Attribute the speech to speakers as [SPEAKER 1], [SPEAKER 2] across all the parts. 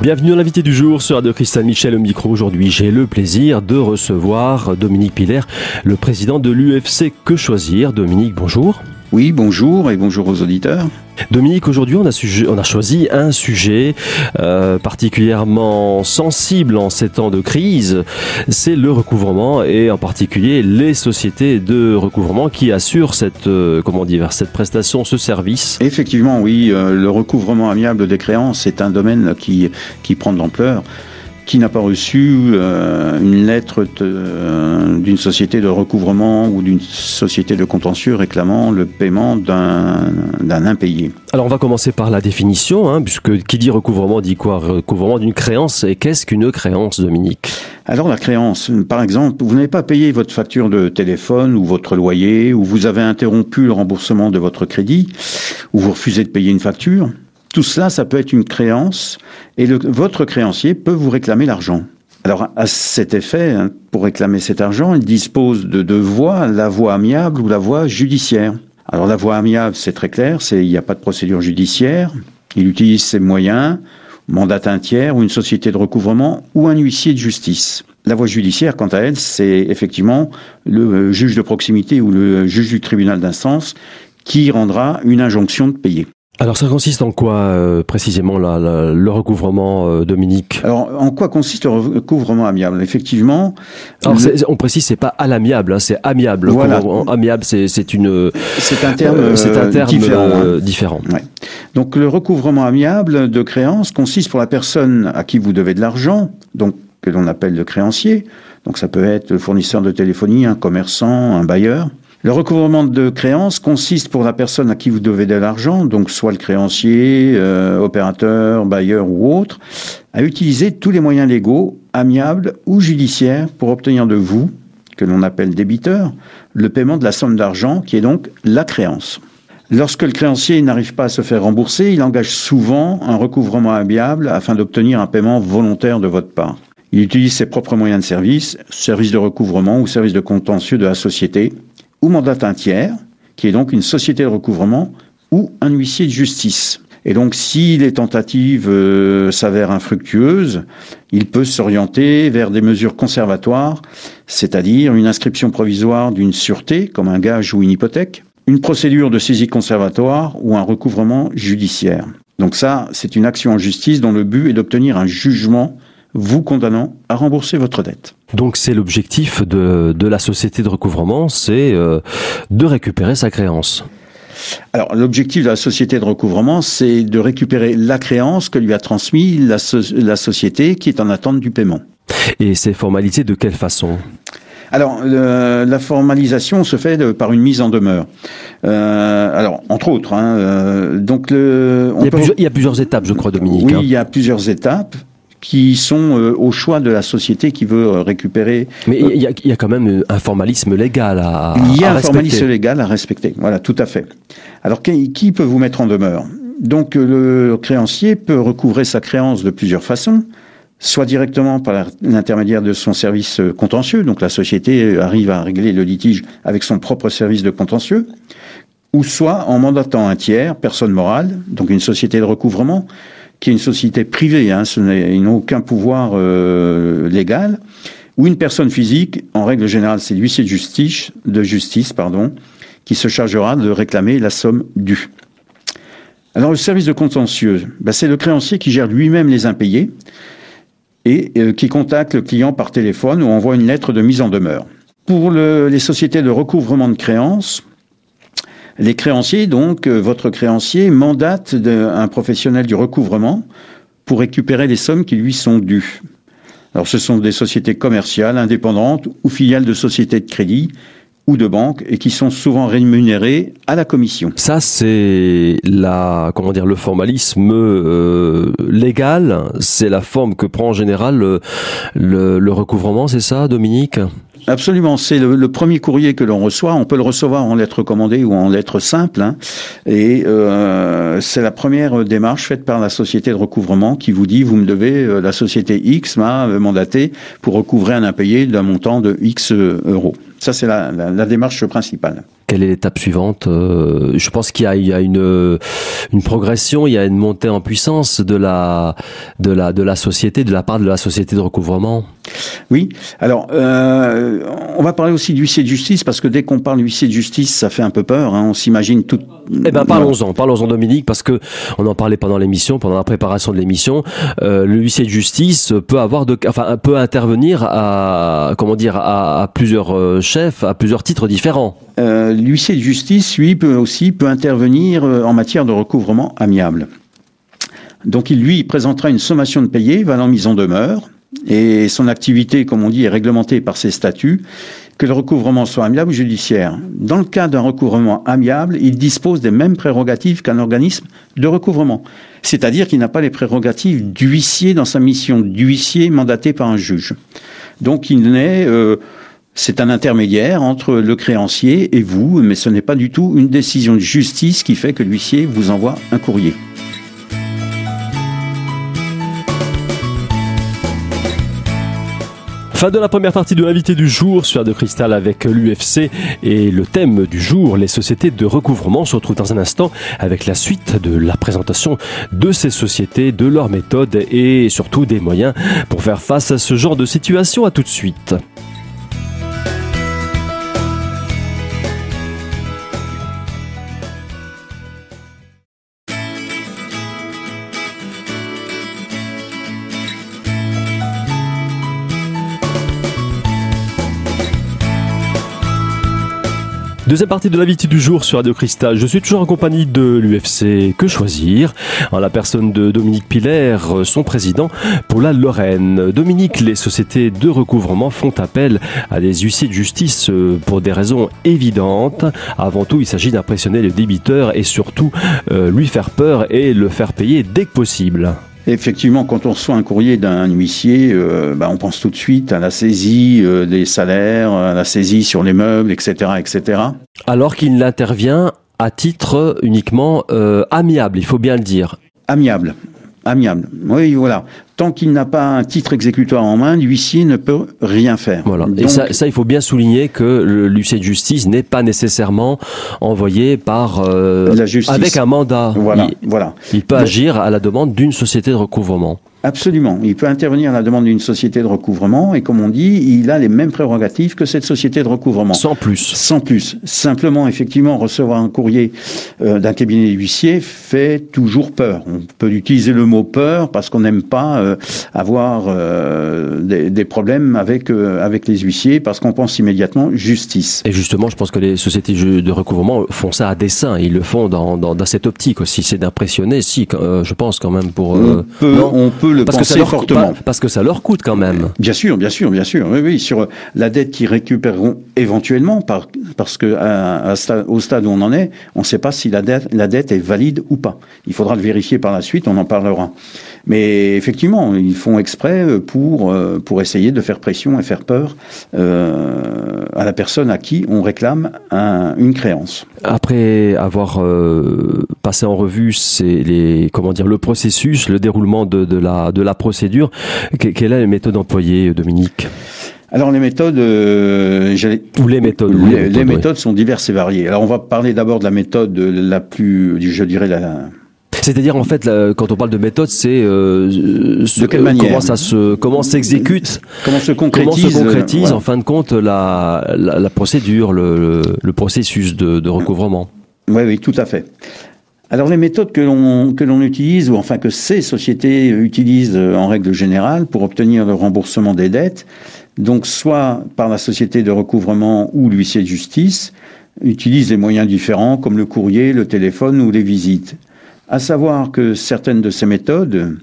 [SPEAKER 1] Bienvenue à l'invité du jour sur Radio Cristal Michel au micro. Aujourd'hui, j'ai le plaisir de recevoir Dominique Piller, le président de l'UFC Que Choisir. Dominique, bonjour.
[SPEAKER 2] Oui, bonjour et bonjour aux auditeurs.
[SPEAKER 1] Dominique, aujourd'hui on a, on a choisi un sujet euh, particulièrement sensible en ces temps de crise, c'est le recouvrement et en particulier les sociétés de recouvrement qui assurent cette, euh, comment dire, cette prestation, ce service.
[SPEAKER 2] Effectivement, oui, euh, le recouvrement amiable des créances est un domaine qui, qui prend de l'ampleur qui n'a pas reçu euh, une lettre euh, d'une société de recouvrement ou d'une société de contentieux réclamant le paiement d'un impayé.
[SPEAKER 1] Alors on va commencer par la définition, hein, puisque qui dit recouvrement dit quoi? Recouvrement d'une créance. Et qu'est-ce qu'une créance, Dominique?
[SPEAKER 2] Alors la créance, par exemple, vous n'avez pas payé votre facture de téléphone ou votre loyer, ou vous avez interrompu le remboursement de votre crédit, ou vous refusez de payer une facture, tout cela, ça peut être une créance et votre créancier peut vous réclamer l'argent. Alors, à cet effet, hein, pour réclamer cet argent, il dispose de deux voies, la voie amiable ou la voie judiciaire. Alors, la voie amiable, c'est très clair, c'est il n'y a pas de procédure judiciaire. Il utilise ses moyens, mandate un tiers ou une société de recouvrement ou un huissier de justice. La voie judiciaire, quant à elle, c'est effectivement le juge de proximité ou le juge du tribunal d'instance qui rendra une injonction de payer.
[SPEAKER 1] Alors ça consiste en quoi euh, précisément le recouvrement, euh, Dominique?
[SPEAKER 2] Alors en quoi consiste le recouvrement amiable? Effectivement.
[SPEAKER 1] Alors on précise c'est pas à l'amiable, hein, c'est amiable. Voilà. Amiable c'est une.
[SPEAKER 2] C'est un terme. Euh,
[SPEAKER 1] c'est un terme différent. différent.
[SPEAKER 2] Ouais. Donc le recouvrement amiable de créance consiste pour la personne à qui vous devez de l'argent, donc que l'on appelle le créancier. Donc ça peut être le fournisseur de téléphonie, un commerçant, un bailleur le recouvrement de créances consiste pour la personne à qui vous devez de l'argent, donc soit le créancier, euh, opérateur, bailleur ou autre, à utiliser tous les moyens légaux, amiables ou judiciaires pour obtenir de vous, que l'on appelle débiteur, le paiement de la somme d'argent qui est donc la créance. Lorsque le créancier n'arrive pas à se faire rembourser, il engage souvent un recouvrement amiable afin d'obtenir un paiement volontaire de votre part. Il utilise ses propres moyens de service, service de recouvrement ou service de contentieux de la société, ou mandate un tiers, qui est donc une société de recouvrement ou un huissier de justice. Et donc, si les tentatives euh, s'avèrent infructueuses, il peut s'orienter vers des mesures conservatoires, c'est-à-dire une inscription provisoire d'une sûreté, comme un gage ou une hypothèque, une procédure de saisie conservatoire ou un recouvrement judiciaire. Donc ça, c'est une action en justice dont le but est d'obtenir un jugement vous condamnant à rembourser votre dette.
[SPEAKER 1] Donc c'est l'objectif de, de, la société de recouvrement, c'est euh, de récupérer sa créance.
[SPEAKER 2] Alors l'objectif de la société de recouvrement, c'est de récupérer la créance que lui a transmis la, la société qui est en attente du paiement.
[SPEAKER 1] Et ces formalités de quelle façon?
[SPEAKER 2] Alors, la formalisation se fait par une mise en demeure. Euh, alors, entre autres, hein, euh, donc le,
[SPEAKER 1] il, y plusieurs, il, y a plusieurs, étapes, je crois, Dominique.
[SPEAKER 2] Oui, hein. il y a plusieurs étapes qui sont euh, au choix de la société qui veut euh, récupérer.
[SPEAKER 1] Mais il y, a, y, a, quand même un formalisme légal à,
[SPEAKER 2] Il y a un formalisme légal à respecter. Voilà, tout à fait. Alors, qui, qui peut vous mettre en demeure? Donc, euh, le créancier peut recouvrer sa créance de plusieurs façons soit directement par l'intermédiaire de son service contentieux, donc la société arrive à régler le litige avec son propre service de contentieux, ou soit en mandatant un tiers, personne morale, donc une société de recouvrement, qui est une société privée, hein, ce ils n'ont aucun pouvoir euh, légal, ou une personne physique, en règle générale c'est l'huissier de justice, de justice pardon, qui se chargera de réclamer la somme due. Alors le service de contentieux, ben, c'est le créancier qui gère lui-même les impayés et euh, qui contacte le client par téléphone ou envoie une lettre de mise en demeure. Pour le, les sociétés de recouvrement de créances, les créanciers, donc, euh, votre créancier mandate un professionnel du recouvrement pour récupérer les sommes qui lui sont dues. Alors, ce sont des sociétés commerciales, indépendantes ou filiales de sociétés de crédit ou de banques et qui sont souvent rémunérées à la commission.
[SPEAKER 1] Ça, c'est la, comment dire, le formalisme euh, légal. C'est la forme que prend en général le, le recouvrement, c'est ça, Dominique?
[SPEAKER 2] Absolument, c'est le, premier courrier que l'on reçoit. On peut le recevoir en lettre commandée ou en lettre simple, hein. et euh, c'est la première démarche faite par la société de recouvrement qui vous dit vous me devez euh, la société X m'a mandaté pour recouvrer un impayé d'un montant de X euros. Ça c'est la, démarche principale.
[SPEAKER 1] Quelle est l'étape suivante euh, Je pense qu'il y a, une, une progression, il y a une montée en puissance de la, de la, de la société, de la part de la société de recouvrement.
[SPEAKER 2] Oui. Alors, euh, on va parler aussi d'huissier de justice parce que dès qu'on parle d'huissier de justice, ça fait un peu peur. Hein. on s'imagine tout.
[SPEAKER 1] Eh ben, parlons-en, parlons-en, Dominique, parce que on en parlait pendant l'émission, pendant la préparation de l'émission. Euh, le huissier de justice peut avoir de, enfin, peut intervenir à, comment dire, à, à plusieurs euh, chefs, à plusieurs titres différents.
[SPEAKER 2] Euh, l'huissier de justice, lui, peut aussi peut intervenir euh, en matière de recouvrement amiable. Donc, il lui présentera une sommation de payer valant mise en demeure et son activité, comme on dit, est réglementée par ses statuts, que le recouvrement soit amiable ou judiciaire. Dans le cas d'un recouvrement amiable, il dispose des mêmes prérogatives qu'un organisme de recouvrement. C'est-à-dire qu'il n'a pas les prérogatives d'huissier dans sa mission d'huissier mandaté par un juge. Donc il n'est... Euh, c'est un intermédiaire entre le créancier et vous, mais ce n'est pas du tout une décision de justice qui fait que l'huissier vous envoie un courrier.
[SPEAKER 1] Fin de la première partie de l'invité du jour sur de Cristal avec l'UFC et le thème du jour, les sociétés de recouvrement. On se retrouve dans un instant avec la suite de la présentation de ces sociétés, de leurs méthodes et surtout des moyens pour faire face à ce genre de situation. À tout de suite. Deuxième partie de l'invité du jour sur Radio Cristal. Je suis toujours en compagnie de l'UFC Que Choisir, en la personne de Dominique Piller, son président pour la Lorraine. Dominique, les sociétés de recouvrement font appel à des huissiers de justice pour des raisons évidentes. Avant tout, il s'agit d'impressionner le débiteur et surtout euh, lui faire peur et le faire payer dès que possible.
[SPEAKER 2] Effectivement, quand on reçoit un courrier d'un huissier, euh, bah, on pense tout de suite à la saisie euh, des salaires, à la saisie sur les meubles, etc., etc.
[SPEAKER 1] Alors qu'il n'intervient à titre uniquement euh, amiable, il faut bien le dire.
[SPEAKER 2] Amiable, amiable. Oui, voilà tant qu'il n'a pas un titre exécutoire en main, l'huissier ne peut rien faire.
[SPEAKER 1] Voilà. Et ça, ça, il faut bien souligner que l'huissier de justice n'est pas nécessairement envoyé par euh, la justice. avec un mandat.
[SPEAKER 2] Voilà. Il, voilà.
[SPEAKER 1] il peut agir à la demande d'une société de recouvrement.
[SPEAKER 2] Absolument. Il peut intervenir à la demande d'une société de recouvrement et comme on dit, il a les mêmes prérogatives que cette société de recouvrement.
[SPEAKER 1] Sans plus.
[SPEAKER 2] Sans plus. Simplement, effectivement, recevoir un courrier euh, d'un cabinet d'huissier fait toujours peur. On peut utiliser le mot peur parce qu'on n'aime pas euh, avoir euh, des, des, problèmes avec avec les huissiers parce qu'on pense immédiatement justice.
[SPEAKER 1] Et justement, je pense que les sociétés de recouvrement font ça à dessein. Ils le font dans, dans, dans cette optique aussi. C'est d'impressionner, si, je pense quand même pour.
[SPEAKER 2] on peut, on peut le
[SPEAKER 1] parce
[SPEAKER 2] penser
[SPEAKER 1] que ça
[SPEAKER 2] fortement.
[SPEAKER 1] parce que ça leur coûte quand même.
[SPEAKER 2] Bien sûr, bien sûr, bien sûr. Oui, oui, sur la dette qu'ils récupéreront éventuellement, par, parce que à, à, au stade où on en est, on ne sait pas si la dette, la dette est valide ou pas. Il faudra le vérifier par la suite, on en parlera. Mais effectivement, ils font exprès pour, euh, pour essayer de faire pression et faire peur euh, à la personne à qui on réclame un, une créance.
[SPEAKER 1] Après avoir euh, passé en revue les, comment dire, le processus, le déroulement de, de, la, de la procédure, quelle est la méthode employée, Dominique?
[SPEAKER 2] Alors les méthodes, euh,
[SPEAKER 1] ou les méthodes,
[SPEAKER 2] les, les, méthodes, sont diverses et variées. Alors on va parler d'abord de la méthode la plus, je dirais la,
[SPEAKER 1] c'est-à-dire en fait, quand on parle de méthode, c'est euh,
[SPEAKER 2] de quelle manière
[SPEAKER 1] comment ça se comment s'exécute,
[SPEAKER 2] comment se concrétise,
[SPEAKER 1] comment se concrétise voilà. en fin de compte la, la, la procédure, le, le, processus de, de recouvrement.
[SPEAKER 2] Oui, oui, tout à fait. Alors les méthodes que l'on que l'on utilise ou enfin que ces sociétés utilisent en règle générale pour obtenir le remboursement des dettes, donc soit par la société de recouvrement ou l'huissier de justice, utilisent des moyens différents comme le courrier, le téléphone ou les visites. À savoir que certaines de ces méthodes,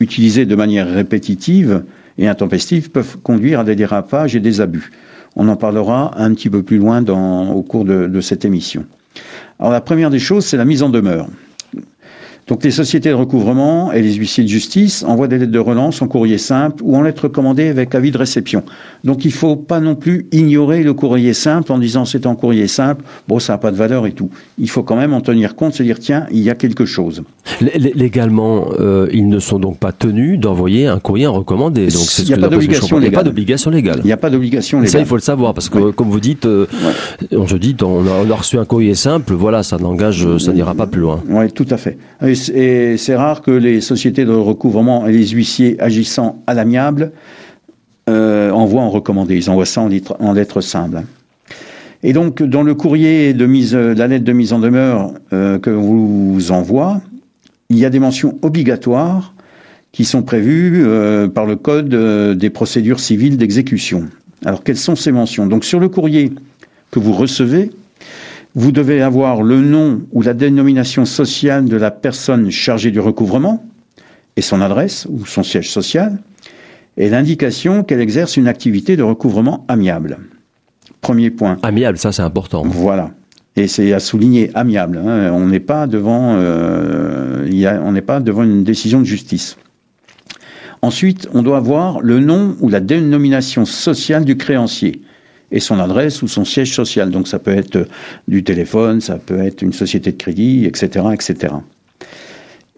[SPEAKER 2] utilisées de manière répétitive et intempestive, peuvent conduire à des dérapages et des abus. On en parlera un petit peu plus loin dans, au cours de, de cette émission. Alors la première des choses, c'est la mise en demeure. Donc les sociétés de recouvrement et les huissiers de justice envoient des lettres de relance en courrier simple ou en lettres commandées avec avis de réception. Donc il ne faut pas non plus ignorer le courrier simple en disant c'est en courrier simple, bon ça n'a pas de valeur et tout. Il faut quand même en tenir compte, se dire tiens, il y a quelque chose.
[SPEAKER 1] Légalement, euh, ils ne sont donc pas tenus d'envoyer un courrier en recommandé. Donc
[SPEAKER 2] il n'y a, pas d'obligation légale.
[SPEAKER 1] Il n'y a pas d'obligation légale.
[SPEAKER 2] Il n'y a pas d'obligation légale.
[SPEAKER 1] Ça, il faut le savoir parce que, comme vous dites, euh, on se dit, on a, reçu un courrier simple, voilà, ça n'engage, ça n'ira pas plus loin.
[SPEAKER 2] Oui, tout à fait. Et c'est rare que les sociétés de recouvrement et les huissiers agissant à l'amiable euh, envoient en recommandé. Ils envoient ça en, lettres en lettres simples. Et donc, dans le courrier de mise, la lettre de mise en demeure euh, que vous envoie, il y a des mentions obligatoires qui sont prévues euh, par le Code des procédures civiles d'exécution. Alors, quelles sont ces mentions? Donc, sur le courrier que vous recevez, vous devez avoir le nom ou la dénomination sociale de la personne chargée du recouvrement et son adresse ou son siège social et l'indication qu'elle exerce une activité de recouvrement amiable. Premier point.
[SPEAKER 1] Amiable, ça c'est important.
[SPEAKER 2] Voilà. Et c'est à souligner amiable. Hein. On n'est pas devant, euh, y a, on n'est pas devant une décision de justice. Ensuite, on doit avoir le nom ou la dénomination sociale du créancier et son adresse ou son siège social. Donc ça peut être du téléphone, ça peut être une société de crédit, etc., etc.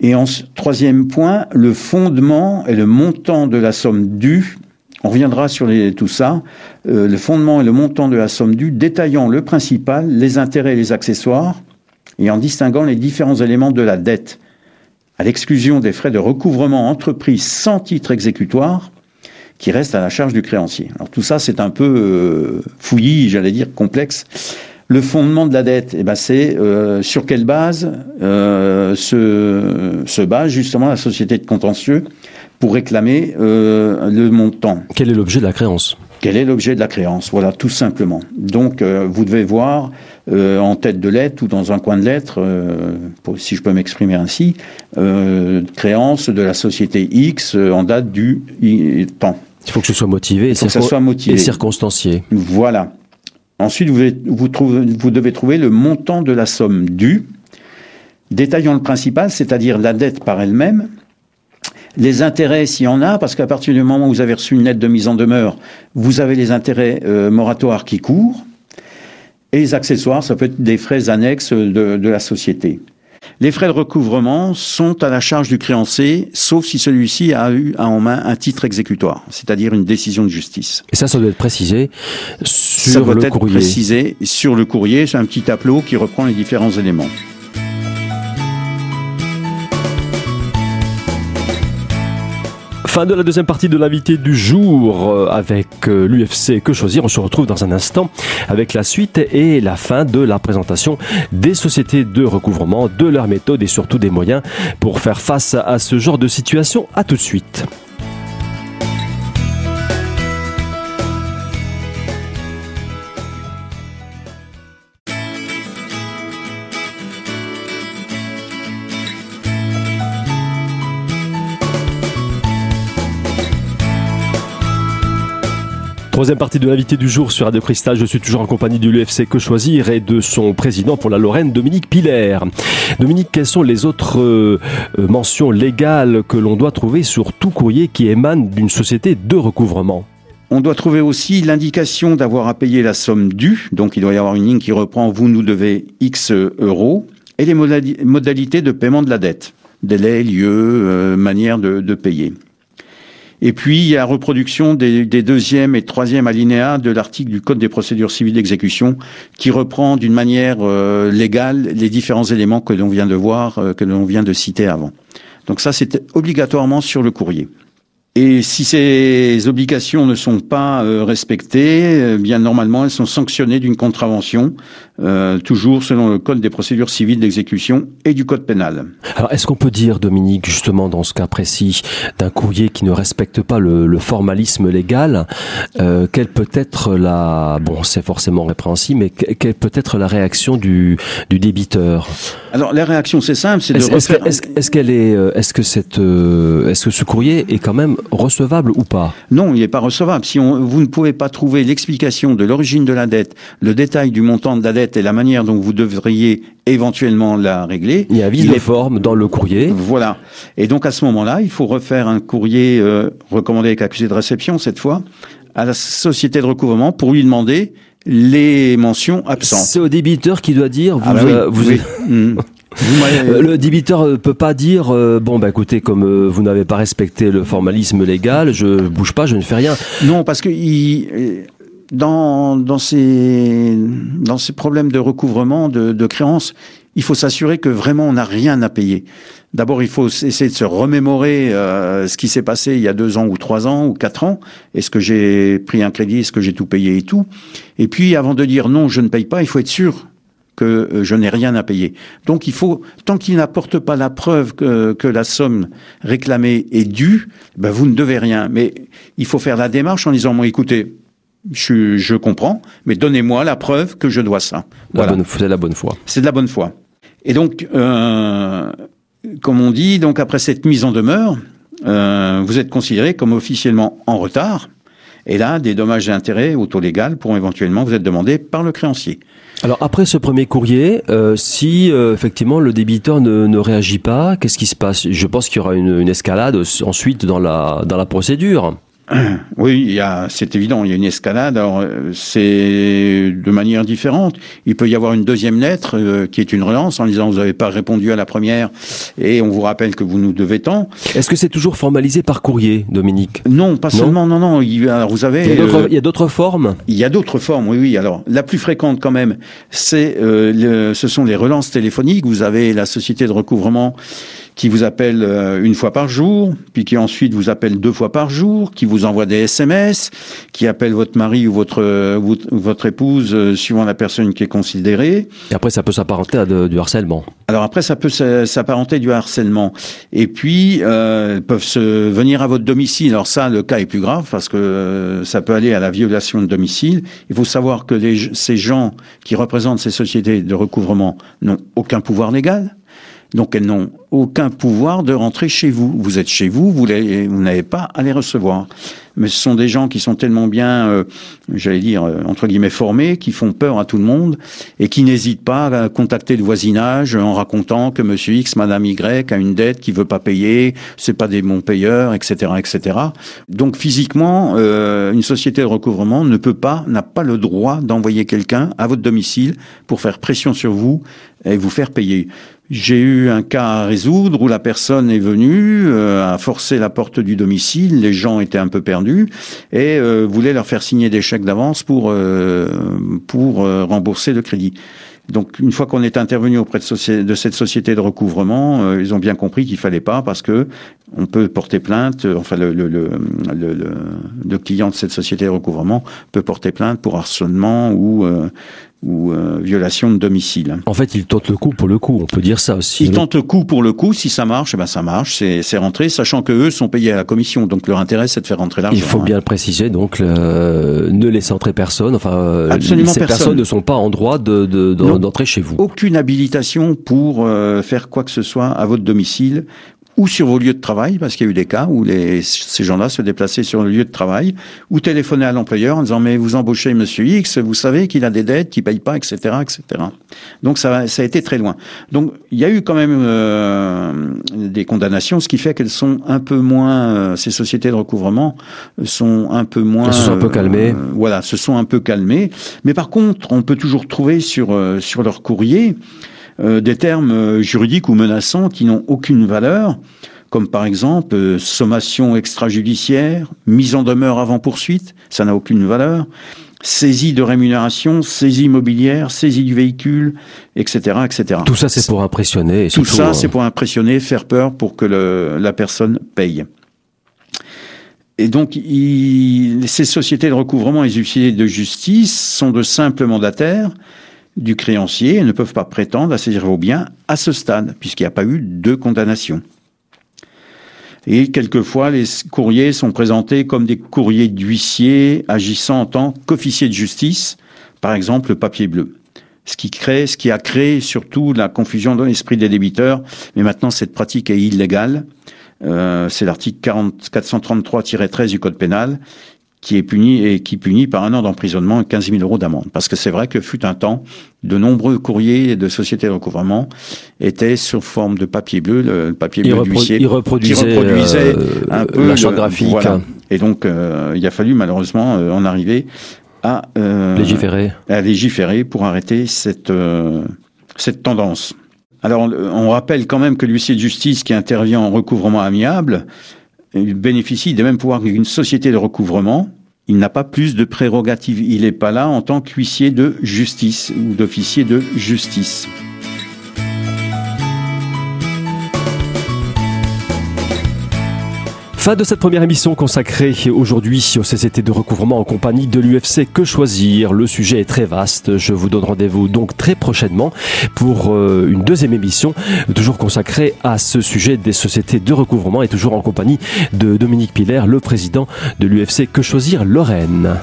[SPEAKER 2] Et en troisième point, le fondement et le montant de la somme due. On reviendra sur tout ça. Euh, le fondement et le montant de la somme due, détaillant le principal, les intérêts et les accessoires, et en distinguant les différents éléments de la dette, à l'exclusion des frais de recouvrement entrepris sans titre exécutoire, qui reste à la charge du créancier. Alors tout ça, c'est un peu euh, fouillis, j'allais dire complexe. Le fondement de la dette, eh ben, c'est euh, sur quelle base euh, se, se, base justement la société de contentieux pour réclamer euh, le montant.
[SPEAKER 1] Quel est l'objet de la créance?
[SPEAKER 2] Quel est l'objet de la créance? Voilà, tout simplement. Donc, euh, vous devez voir euh, en tête de lettre ou dans un coin de lettre, si je peux m'exprimer ainsi, créance de la société X en date du temps.
[SPEAKER 1] Il faut que ce soit motivé,
[SPEAKER 2] Il faut que ça soit motivé.
[SPEAKER 1] et circonstancié.
[SPEAKER 2] Voilà. Ensuite, vous, vous, trouvez, vous devez trouver le montant de la somme due, détaillant le principal, c'est-à dire la dette par elle-même, les intérêts s'il y en a, parce qu'à partir du moment où vous avez reçu une lettre de mise en demeure, vous avez les intérêts euh, moratoires qui courent, et les accessoires, ça peut être des frais annexes de, de la société. Les frais de recouvrement sont à la charge du créancier, sauf si celui-ci a eu en main un titre exécutoire, c'est-à-dire une décision de justice.
[SPEAKER 1] Et ça, ça doit être précisé sur
[SPEAKER 2] ça doit
[SPEAKER 1] le
[SPEAKER 2] être
[SPEAKER 1] courrier.
[SPEAKER 2] précisé sur le courrier, c'est un petit tableau qui reprend les différents éléments.
[SPEAKER 1] Fin de la deuxième partie de l'invité du jour euh, avec euh, l'UFC Que choisir. On se retrouve dans un instant avec la suite et la fin de la présentation des sociétés de recouvrement, de leurs méthodes et surtout des moyens pour faire face à ce genre de situation. À tout de suite. Troisième partie de l'invité du jour sur Radio Cristal. Je suis toujours en compagnie de l'UFC Que Choisir et de son président pour la Lorraine, Dominique Piller. Dominique, quelles sont les autres euh, mentions légales que l'on doit trouver sur tout courrier qui émane d'une société de recouvrement?
[SPEAKER 2] On doit trouver aussi l'indication d'avoir à payer la somme due, donc il doit y avoir une ligne qui reprend vous nous devez X euros, et les modalités de paiement de la dette, délai, lieu, euh, manière de payer. Et puis, il y a reproduction des, deuxième et troisième alinéas de l'article du Code des procédures civiles d'exécution qui reprend d'une manière euh, légale les différents éléments que l'on vient de voir, euh, que l'on vient de citer avant. Donc ça, c'est obligatoirement sur le courrier. Et si ces obligations ne sont pas euh, respectées, bien normalement elles sont sanctionnées d'une contravention, euh, toujours selon le code des procédures civiles d'exécution et du code pénal.
[SPEAKER 1] Alors est-ce qu'on peut dire, Dominique, justement dans ce cas précis, d'un courrier qui ne respecte pas le, le formalisme légal, euh, quelle peut être la, bon c'est forcément répréhensible, mais quelle peut être la réaction du, du débiteur?
[SPEAKER 2] Alors la réaction c'est simple, c'est de
[SPEAKER 1] Est-ce est
[SPEAKER 2] refaire...
[SPEAKER 1] est est qu'elle est, euh, est-ce que cette, euh, est-ce que ce courrier est quand même recevable ou pas?
[SPEAKER 2] Non, il n'est pas recevable. Si on, vous ne pouvez pas trouver l'explication de l'origine de la dette, le détail du montant de la dette dette et la manière dont vous devriez éventuellement la régler.
[SPEAKER 1] Il y a vice de forme dans le courrier.
[SPEAKER 2] Voilà. Et donc à ce moment-là, il faut refaire un courrier euh, recommandé avec accusé de réception cette fois à la société de recouvrement pour lui demander les mentions absentes.
[SPEAKER 1] C'est au débiteur qui doit dire vous, ah bah vous mmh. Euh, le débiteur euh, peut pas dire euh, bon bah écoutez comme vous n'avez pas respecté le formalisme légal, je bouge pas, je ne fais rien.
[SPEAKER 2] Non, parce que il, dans dans ces dans ces problèmes de recouvrement de, de créances, il faut s'assurer que vraiment on n'a rien à payer. D'abord, il faut essayer de se remémorer ce qui s'est passé il y a deux ans ou trois ans ou quatre ans. Est-ce que j'ai pris un crédit? Est-ce que j'ai tout payé et tout? Et puis, avant de dire non, je ne paye pas, il faut être sûr que euh, je n'ai rien à payer. Donc il faut, tant qu'il n'apporte pas la preuve que, que, la somme réclamée est due, ben vous ne devez rien. Mais il faut faire la démarche en disant, moi écoutez, je, je comprends, mais donnez-moi la preuve que je dois ça.
[SPEAKER 1] Voilà. C'est de la bonne foi.
[SPEAKER 2] C'est de la bonne foi. Et donc, euh, comme on dit, donc après cette mise en demeure, euh, vous êtes considéré comme officiellement en retard. Et là, des dommages et intérêts au taux légal pourront éventuellement vous être demandés par le créancier.
[SPEAKER 1] Alors après ce premier courrier, euh, si euh, effectivement le débiteur ne, ne réagit pas, qu'est-ce qui se passe? Je pense qu'il y aura une, une escalade ensuite dans la dans la procédure.
[SPEAKER 2] Oui, il y a, c'est évident, il y a une escalade. Alors, euh, c'est de manière différente. Il peut y avoir une deuxième lettre euh, qui est une relance en disant vous n'avez pas répondu à la première et on vous rappelle que vous nous devez tant.
[SPEAKER 1] Est-ce que c'est toujours formalisé par courrier, Dominique?
[SPEAKER 2] Non, pas seulement. Non, non. Il, alors, vous avez.
[SPEAKER 1] Il y a d'autres formes?
[SPEAKER 2] Il y a d'autres formes. Oui, oui. Alors, la plus fréquente quand même, c'est, euh, ce sont les relances téléphoniques. Vous avez la société de recouvrement qui vous appelle euh, une fois par jour, puis qui ensuite vous appelle deux fois par jour, qui vous envoie des SMS, qui appelle votre mari ou votre euh, votre épouse euh, suivant la personne qui est considérée.
[SPEAKER 1] Et après, ça peut s'apparenter à du harcèlement.
[SPEAKER 2] Alors après, ça peut s'apparenter du harcèlement. Et puis, euh, peuvent se venir à votre domicile. Alors ça, le cas est plus grave parce que ça peut aller à la violation de domicile. Il faut savoir que les, ces gens qui représentent ces sociétés de recouvrement n'ont aucun pouvoir légal. Donc elles n'ont aucun pouvoir de rentrer chez vous. Vous êtes chez vous, vous, n'avez pas à les recevoir. Mais ce sont des gens qui sont tellement bien, euh, j'allais dire, euh, entre guillemets, formés, qui font peur à tout le monde et qui n'hésitent pas à contacter le voisinage en racontant que Monsieur X, Madame Y a une dette qui veut pas payer, c'est pas des bons payeurs, etc., etc. Donc physiquement, euh, une société de recouvrement ne peut pas, n'a pas le droit d'envoyer quelqu'un à votre domicile pour faire pression sur vous et vous faire payer. J'ai eu un cas à résoudre où la personne est venue, euh, a forcé la porte du domicile, les gens étaient un peu perdus et euh, voulait leur faire signer des chèques d'avance pour euh, pour euh, rembourser le crédit. Donc une fois qu'on est intervenu auprès de, cette société de recouvrement, euh, ils ont bien compris qu'il fallait pas parce que on peut porter plainte. Enfin, le, le, le, le, client de cette société de recouvrement peut porter plainte pour harcèlement ou ou euh, violation de domicile.
[SPEAKER 1] En fait, il tente le coup pour le coup, on peut dire ça aussi.
[SPEAKER 2] Il tente le coup pour le coup, si ça marche, eh ben ça marche, c'est rentré, sachant que eux sont payés à la commission, donc leur intérêt c'est de faire rentrer l'argent.
[SPEAKER 1] Il faut bien le préciser, donc ne laissez entrer personne, enfin euh, Absolument ces personnes ne sont pas en droit de d'entrer chez vous.
[SPEAKER 2] Aucune habilitation pour euh, faire quoi que ce soit à votre domicile ou sur vos lieux de travail, parce qu'il y a eu des cas où les, ces gens-là se déplaçaient sur le lieu de travail, ou téléphonaient à l'employeur en disant mais vous embauchez Monsieur X, vous savez qu'il a des dettes, qu'il paye pas, etc., etc. Donc ça, ça a été très loin. Donc il y a eu quand même euh, des condamnations, ce qui fait qu'elles sont un peu moins, euh, ces sociétés de recouvrement sont un peu moins,
[SPEAKER 1] elles se sont un peu calmées.
[SPEAKER 2] Euh, voilà, se sont un peu calmées. Mais par contre, on peut toujours trouver sur sur leur courrier euh, des termes euh, juridiques ou menaçants qui n'ont aucune valeur, comme par exemple euh, sommation extrajudiciaire, mise en demeure avant poursuite, ça n'a aucune valeur, saisie de rémunération, saisie immobilière, saisie du véhicule, etc., etc.
[SPEAKER 1] Tout ça, c'est pour impressionner.
[SPEAKER 2] Tout ça, c'est pour impressionner, faire peur pour que le, la personne paye. Et donc, il, ces sociétés de recouvrement et de justice sont de simples mandataires du créancier et ne peuvent pas prétendre à saisir vos biens à ce stade, puisqu'il n'y a pas eu de condamnation. Et quelquefois, les courriers sont présentés comme des courriers d'huissier agissant en tant qu'officier de justice, par exemple le papier bleu. Ce qui crée, ce qui a créé surtout la confusion dans l'esprit des débiteurs. Mais maintenant, cette pratique est illégale. Euh, c'est l'article 433-13 du Code pénal qui est puni et qui punit par un an d'emprisonnement et 15 000 euros d'amende. Parce que c'est vrai que fut un temps, de nombreux courriers de sociétés de recouvrement étaient sur forme de papier bleu, le papier bleu d'huissier,
[SPEAKER 1] qui reproduisait, euh, un peu la charte graphique.
[SPEAKER 2] Et donc, euh, il a fallu malheureusement euh, en arriver à
[SPEAKER 1] légiférer,
[SPEAKER 2] à légiférer pour arrêter cette cette tendance. Alors, on rappelle quand même que l'huissier de justice qui intervient en recouvrement amiable il bénéficie des mêmes pouvoirs qu'une société de recouvrement. Il n'a pas plus de prérogatives. Il n'est pas là en tant qu'huissier de justice ou d'officier de justice.
[SPEAKER 1] De cette première émission consacrée aujourd'hui aux CCT de recouvrement en compagnie de l'UFC Que Choisir. Le sujet est très vaste. Je vous donne rendez-vous donc très prochainement pour euh, une deuxième émission, toujours consacrée à ce sujet des sociétés de recouvrement et toujours en compagnie de Dominique Piller, le président de l'UFC Que Choisir Lorraine.